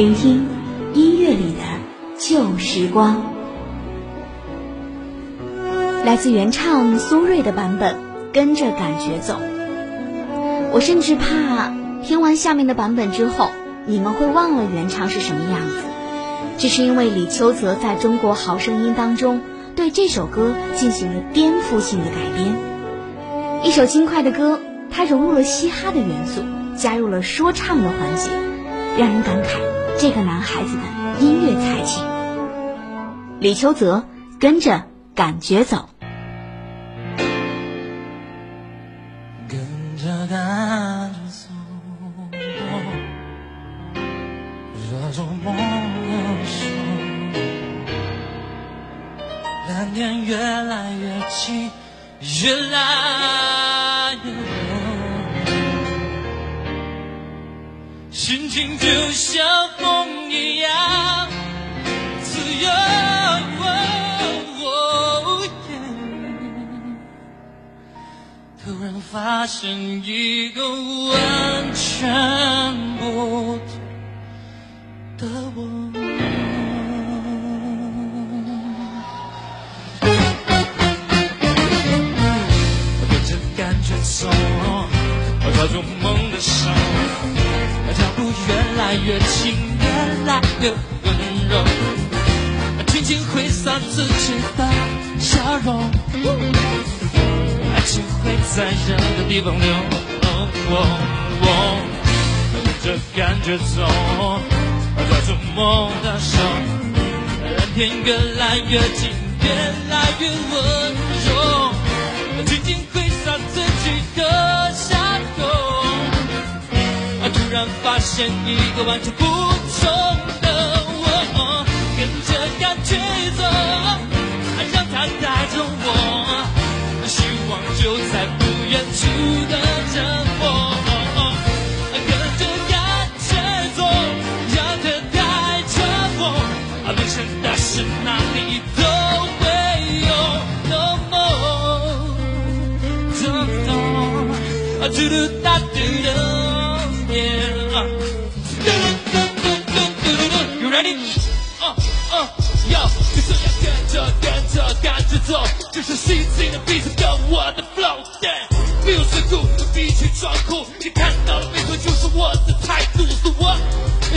聆听音乐里的旧时光，来自原唱苏芮的版本，跟着感觉走。我甚至怕听完下面的版本之后，你们会忘了原唱是什么样子。这是因为李秋泽在中国好声音当中对这首歌进行了颠覆性的改编。一首轻快的歌，它融入了嘻哈的元素，加入了说唱的环节，让人感慨。这个男孩子的音乐才情，李秋泽跟着感觉走，跟着感觉走，抓住梦的手，蓝天越来越近，越来心情就像风一样自由突然发现一个完全不同的我。的温柔，轻轻挥洒自己的笑容。爱情会在任何地方流，跟着感觉走，抓住梦的手，蓝天越来越近，越来越温柔，轻轻挥洒自己的笑容，突然发现一个完全不同让它带着我。希望就在不远处的着我，跟着感觉走，让它带着我，没想到是哪里都会有，no more，走走，嘟嘟嘟嘟嘟嘟嘟，You ready？哦哦，Yo，着跟着感觉走，就是心情的彼此跟我的。flow 没有事故，比起装酷，你看到了背后就是我的态度，是我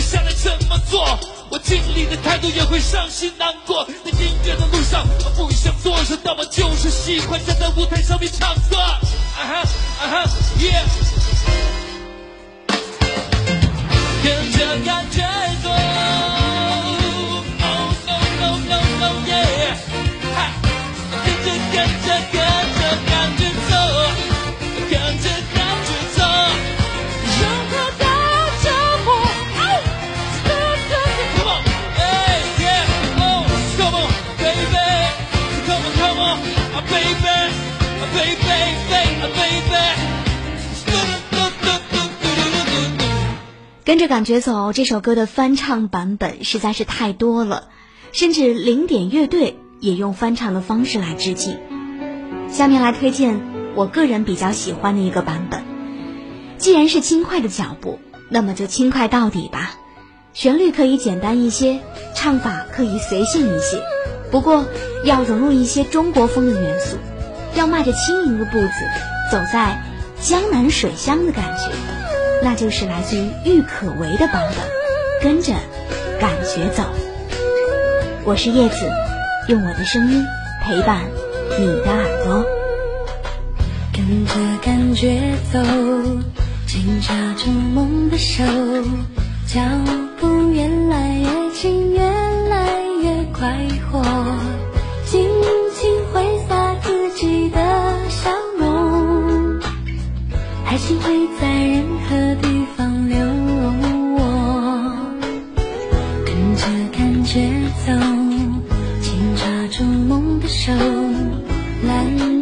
想来怎么做，我经历的太多也会伤心难过。在音乐的路上，我不想做什但我就是喜欢站在舞台上面唱歌。啊哈啊哈，Yeah，跟着感觉跟着感觉走，这首歌的翻唱版本实在是太多了，甚至零点乐队也用翻唱的方式来致敬。下面来推荐我个人比较喜欢的一个版本。既然是轻快的脚步，那么就轻快到底吧。旋律可以简单一些，唱法可以随性一些，不过要融入一些中国风的元素，要迈着轻盈的步子，走在江南水乡的感觉。那就是来自于郁可唯的版本，跟着感觉走。我是叶子，用我的声音陪伴你的耳朵。跟着感觉走，紧抓住梦的手，脚步越来越轻，越来越快活，心会在任何地方留，我跟着感觉走，紧抓住梦的手，蓝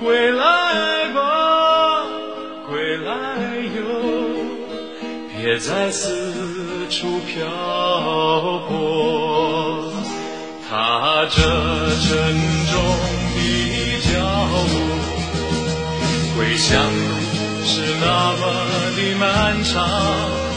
归来吧，归来哟，别再四。处漂泊，踏着沉重的脚步，归乡路是那么的漫长。